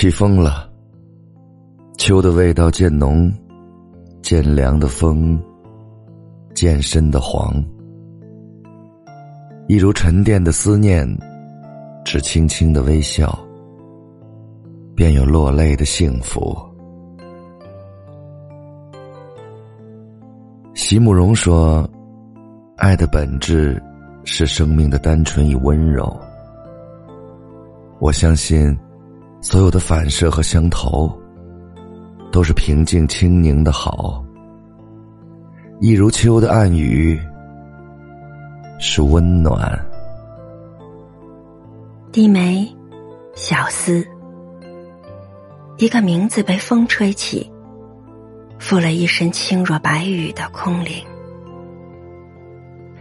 起风了，秋的味道渐浓，渐凉的风，渐深的黄，一如沉淀的思念，只轻轻的微笑，便有落泪的幸福。席慕容说：“爱的本质是生命的单纯与温柔。”我相信。所有的反射和相投，都是平静清宁的好，一如秋的暗语，是温暖。低眉，小思，一个名字被风吹起，附了一身轻若白羽的空灵，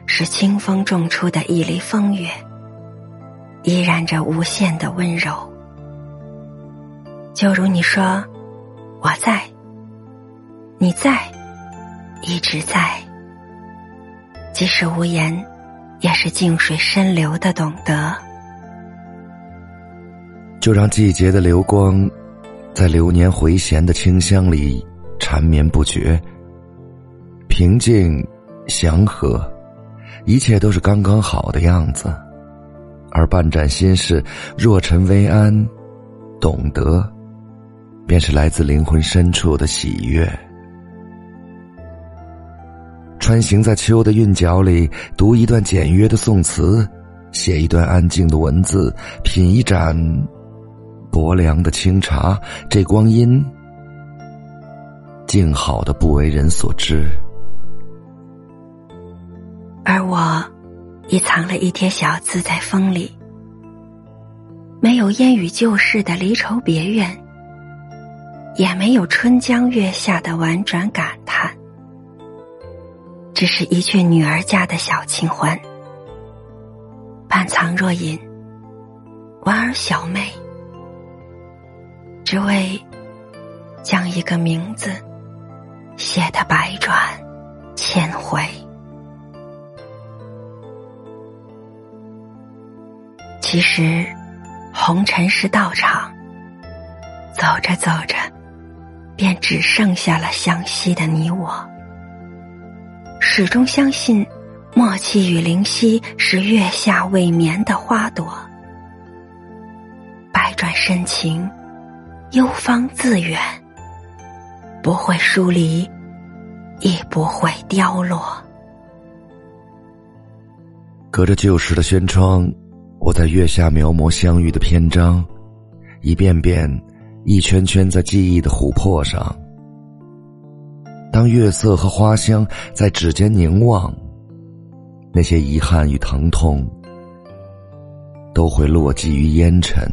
是清风种出的一粒风月，依然着无限的温柔。就如你说，我在，你在，一直在。即使无言，也是静水深流的懂得。就让季节的流光，在流年回旋的清香里缠绵不绝。平静，祥和，一切都是刚刚好的样子。而半盏心事，若尘微安，懂得。便是来自灵魂深处的喜悦。穿行在秋的韵脚里，读一段简约的宋词，写一段安静的文字，品一盏薄凉的清茶，这光阴静好的不为人所知。而我，已藏了一帖小字在风里，没有烟雨旧事的离愁别怨。也没有春江月下的婉转感叹，只是一句女儿家的小清欢，半藏若隐，莞尔小妹，只为将一个名字写得百转千回。其实，红尘是道场，走着走着。便只剩下了相惜的你我，始终相信，默契与灵犀是月下未眠的花朵，百转深情，幽芳自远，不会疏离，亦不会凋落。隔着旧时的轩窗，我在月下描摹相遇的篇章，一遍遍。一圈圈在记忆的琥珀上，当月色和花香在指尖凝望，那些遗憾与疼痛都会落寂于烟尘。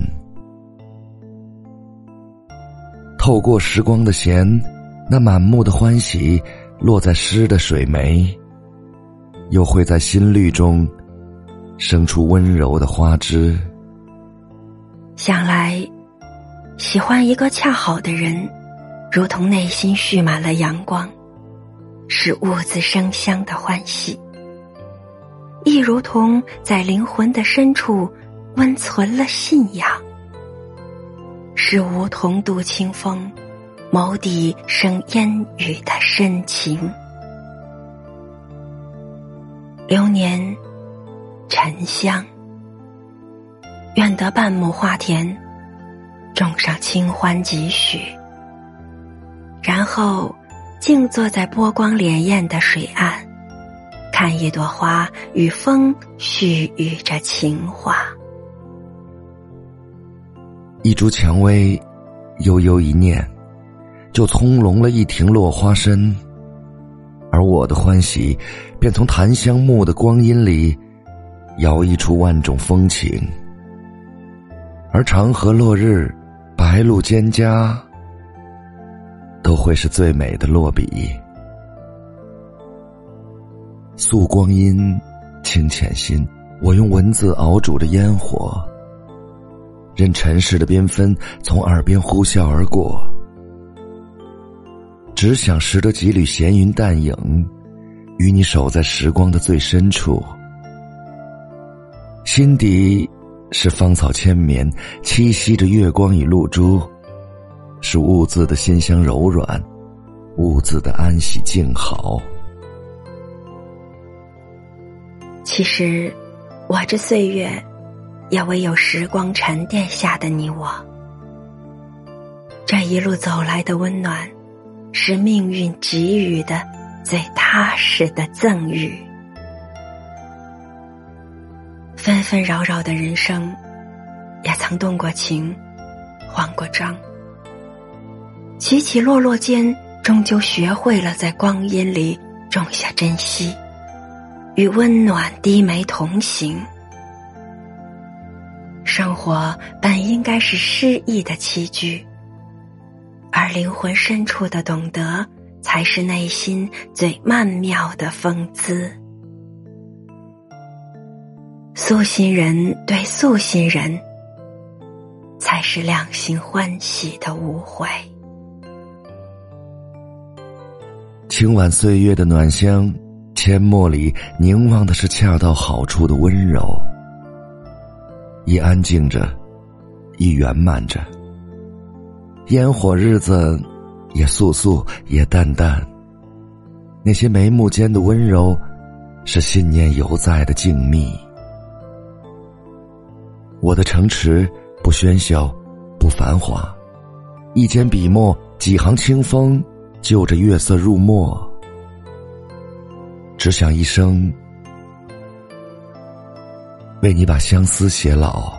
透过时光的弦，那满目的欢喜落在诗的水湄，又会在心绿中生出温柔的花枝。想来。喜欢一个恰好的人，如同内心蓄满了阳光，是兀自生香的欢喜；亦如同在灵魂的深处温存了信仰，是梧桐渡清风，眸底生烟雨的深情。流年，沉香，愿得半亩花田。种上清欢几许，然后静坐在波光潋滟的水岸，看一朵花与风絮语着情话。一株蔷薇，悠悠一念，就葱茏了一庭落花深；而我的欢喜，便从檀香木的光阴里，摇曳出万种风情。而长河落日。白露蒹葭，都会是最美的落笔。素光阴，清浅心。我用文字熬煮着烟火，任尘世的缤纷从耳边呼啸而过，只想拾得几缕闲云淡影，与你守在时光的最深处，心底。是芳草千绵，栖息着月光与露珠，是兀自的馨香柔软，兀自的安喜静好。其实，我这岁月，也唯有时光沉淀下的你我。这一路走来的温暖，是命运给予的最踏实的赠予。纷纷扰扰的人生，也曾动过情，慌过张。起起落落间，终究学会了在光阴里种下珍惜，与温暖低眉同行。生活本应该是诗意的栖居。而灵魂深处的懂得，才是内心最曼妙的风姿。素心人对素心人，才是两心欢喜的无悔。清晚岁月的暖香，阡陌里凝望的是恰到好处的温柔，一安静着，一圆满着。烟火日子，也素素，也淡淡。那些眉目间的温柔，是信念犹在的静谧。我的城池不喧嚣，不繁华，一间笔墨，几行清风，就着月色入墨。只想一生，为你把相思写老。